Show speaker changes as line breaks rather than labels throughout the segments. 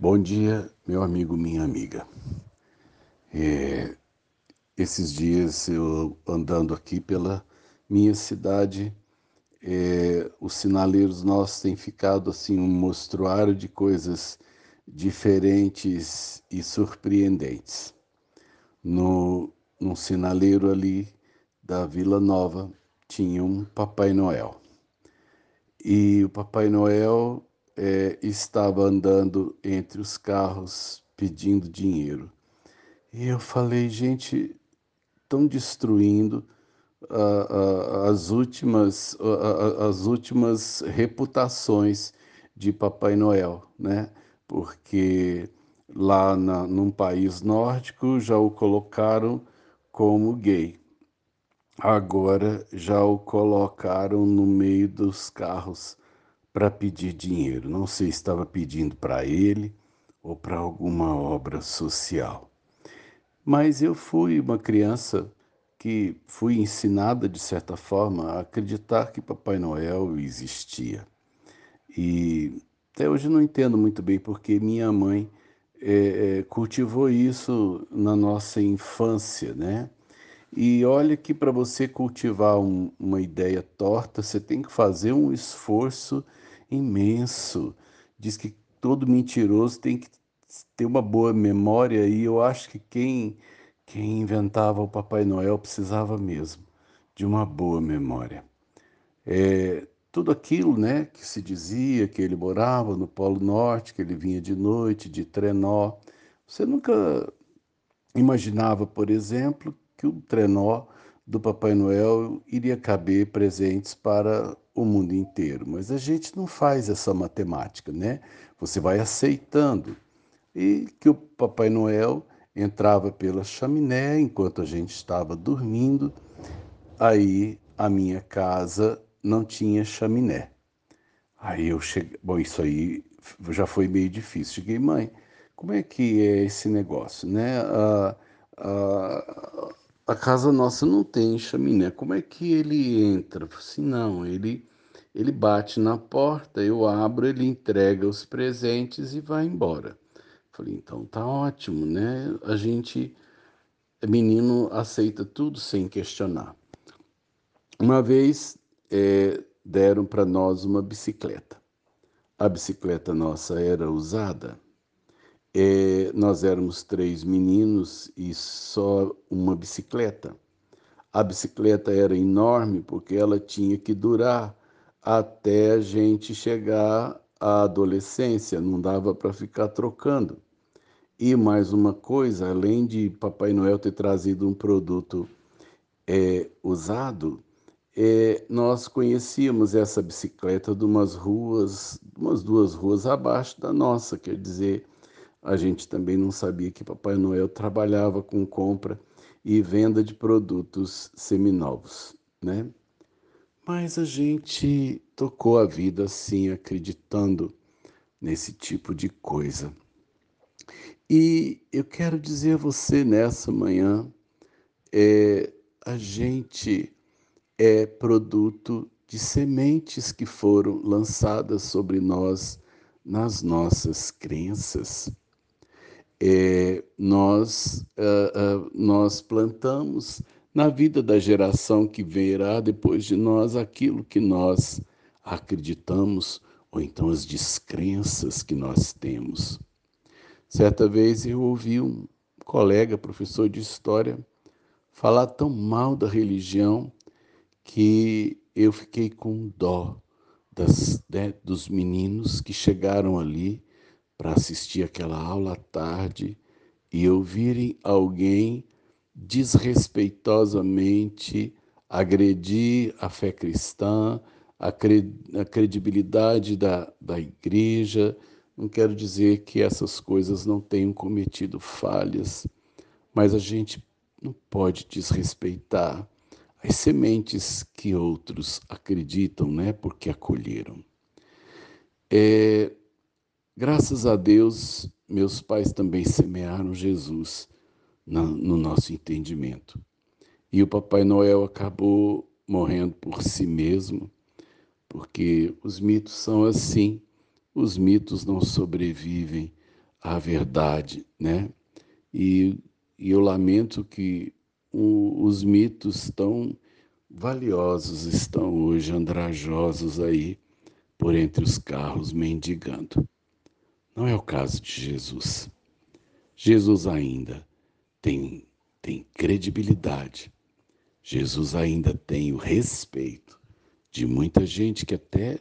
Bom dia, meu amigo, minha amiga. É, esses dias eu andando aqui pela minha cidade, é, os sinaleiros nossos têm ficado assim um mostruário de coisas diferentes e surpreendentes. No, num sinaleiro ali da Vila Nova tinha um Papai Noel. E o Papai Noel é, estava andando entre os carros pedindo dinheiro. E eu falei, gente, estão destruindo as últimas as últimas reputações de Papai Noel, né? Porque lá na, num país nórdico já o colocaram como gay. Agora já o colocaram no meio dos carros para pedir dinheiro. Não sei se estava pedindo para ele ou para alguma obra social. Mas eu fui uma criança que fui ensinada, de certa forma, a acreditar que Papai Noel existia. E até hoje não entendo muito bem porque minha mãe é, cultivou isso na nossa infância, né? E olha que para você cultivar um, uma ideia torta, você tem que fazer um esforço imenso. Diz que todo mentiroso tem que ter uma boa memória e eu acho que quem quem inventava o Papai Noel precisava mesmo de uma boa memória. É, tudo aquilo, né, que se dizia que ele morava no Polo Norte, que ele vinha de noite de trenó, você nunca imaginava, por exemplo, que o trenó do Papai Noel iria caber presentes para o mundo inteiro. Mas a gente não faz essa matemática, né? Você vai aceitando. E que o Papai Noel entrava pela chaminé enquanto a gente estava dormindo. Aí a minha casa não tinha chaminé. Aí eu cheguei, bom, isso aí já foi meio difícil. Cheguei, mãe, como é que é esse negócio, né? Ah, ah, a casa nossa não tem chaminé. Como é que ele entra? Assim, não, ele, ele bate na porta, eu abro, ele entrega os presentes e vai embora. Falei, então tá ótimo, né? A gente, menino, aceita tudo sem questionar. Uma vez é, deram para nós uma bicicleta. A bicicleta nossa era usada é, nós éramos três meninos e só uma bicicleta. A bicicleta era enorme porque ela tinha que durar até a gente chegar à adolescência, não dava para ficar trocando. E mais uma coisa, além de Papai Noel ter trazido um produto é, usado, é, nós conhecíamos essa bicicleta de umas ruas, umas duas ruas abaixo da nossa, quer dizer, a gente também não sabia que Papai Noel trabalhava com compra e venda de produtos seminovos, né? Mas a gente tocou a vida assim, acreditando nesse tipo de coisa. E eu quero dizer a você nessa manhã, é, a gente é produto de sementes que foram lançadas sobre nós nas nossas crenças é, nós, uh, uh, nós plantamos na vida da geração que virá depois de nós aquilo que nós acreditamos ou então as descrenças que nós temos. Certa vez eu ouvi um colega, professor de história, falar tão mal da religião que eu fiquei com dó das, né, dos meninos que chegaram ali para assistir aquela aula à tarde e ouvirem alguém desrespeitosamente agredir a fé cristã, a, cred a credibilidade da, da igreja. Não quero dizer que essas coisas não tenham cometido falhas, mas a gente não pode desrespeitar as sementes que outros acreditam, né? Porque acolheram. É, Graças a Deus, meus pais também semearam Jesus no nosso entendimento. E o Papai Noel acabou morrendo por si mesmo, porque os mitos são assim. Os mitos não sobrevivem à verdade, né? E, e eu lamento que o, os mitos tão valiosos estão hoje andrajosos aí por entre os carros mendigando. Não é o caso de Jesus. Jesus ainda tem, tem credibilidade. Jesus ainda tem o respeito de muita gente que até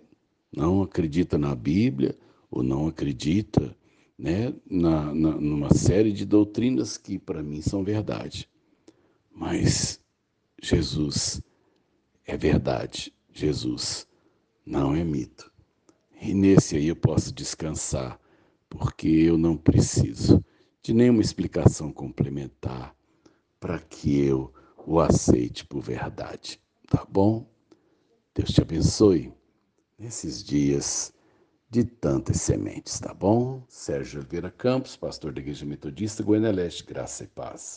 não acredita na Bíblia ou não acredita né, na, na, numa série de doutrinas que para mim são verdade. Mas Jesus é verdade, Jesus não é mito. E nesse aí eu posso descansar, porque eu não preciso de nenhuma explicação complementar para que eu o aceite por verdade. Tá bom? Deus te abençoe nesses dias de tantas sementes, tá bom? Sérgio Oliveira Campos, pastor da Igreja Metodista Goiânia Leste, graça e paz.